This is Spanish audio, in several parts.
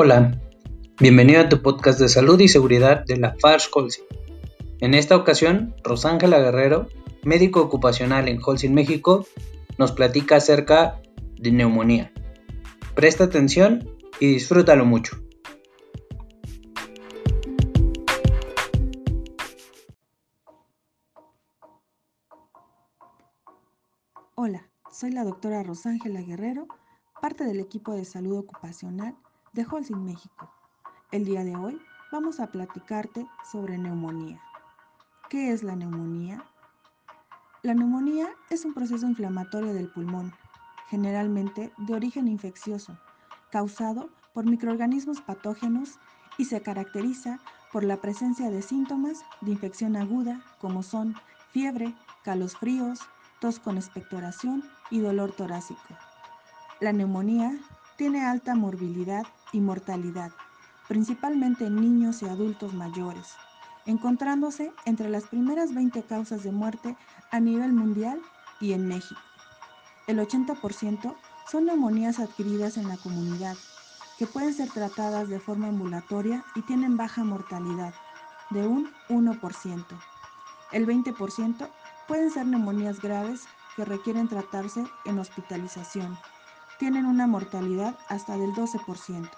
Hola, bienvenido a tu podcast de salud y seguridad de la FARS Holcim. En esta ocasión, Rosángela Guerrero, médico ocupacional en Holcim México, nos platica acerca de neumonía. Presta atención y disfrútalo mucho. Hola, soy la doctora Rosángela Guerrero, parte del equipo de salud ocupacional de Holcim México. El día de hoy vamos a platicarte sobre neumonía. ¿Qué es la neumonía? La neumonía es un proceso inflamatorio del pulmón, generalmente de origen infeccioso, causado por microorganismos patógenos y se caracteriza por la presencia de síntomas de infección aguda como son fiebre, calosfríos, tos con expectoración y dolor torácico. La neumonía tiene alta morbilidad y mortalidad, principalmente en niños y adultos mayores, encontrándose entre las primeras 20 causas de muerte a nivel mundial y en México. El 80% son neumonías adquiridas en la comunidad, que pueden ser tratadas de forma ambulatoria y tienen baja mortalidad, de un 1%. El 20% pueden ser neumonías graves que requieren tratarse en hospitalización. Tienen una mortalidad hasta del 12%.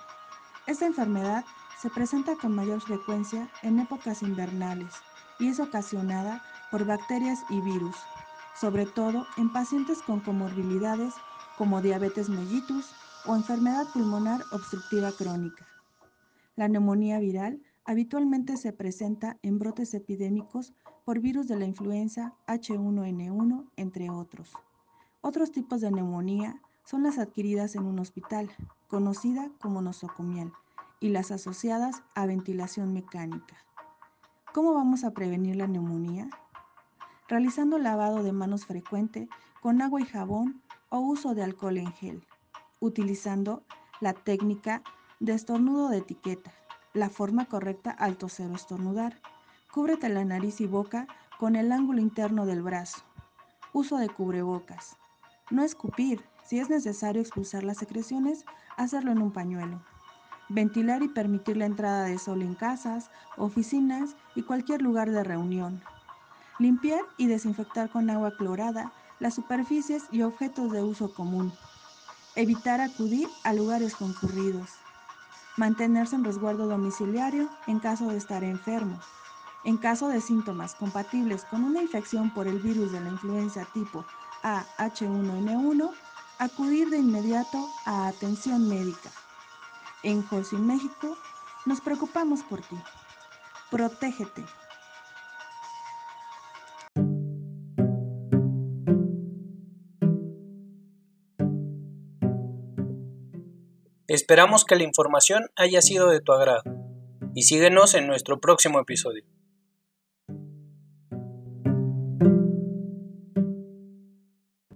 Esta enfermedad se presenta con mayor frecuencia en épocas invernales y es ocasionada por bacterias y virus, sobre todo en pacientes con comorbilidades como diabetes mellitus o enfermedad pulmonar obstructiva crónica. La neumonía viral habitualmente se presenta en brotes epidémicos por virus de la influenza H1N1, entre otros. Otros tipos de neumonía son las adquiridas en un hospital, conocida como nosocomial, y las asociadas a ventilación mecánica. ¿Cómo vamos a prevenir la neumonía? Realizando lavado de manos frecuente con agua y jabón o uso de alcohol en gel, utilizando la técnica de estornudo de etiqueta, la forma correcta al toser o estornudar. Cúbrete la nariz y boca con el ángulo interno del brazo. Uso de cubrebocas. No escupir. Si es necesario expulsar las secreciones, hacerlo en un pañuelo. Ventilar y permitir la entrada de sol en casas, oficinas y cualquier lugar de reunión. Limpiar y desinfectar con agua clorada las superficies y objetos de uso común. Evitar acudir a lugares concurridos. Mantenerse en resguardo domiciliario en caso de estar enfermo. En caso de síntomas compatibles con una infección por el virus de la influenza tipo AH1N1, acudir de inmediato a atención médica. En Holcim México nos preocupamos por ti. Protégete. Esperamos que la información haya sido de tu agrado y síguenos en nuestro próximo episodio.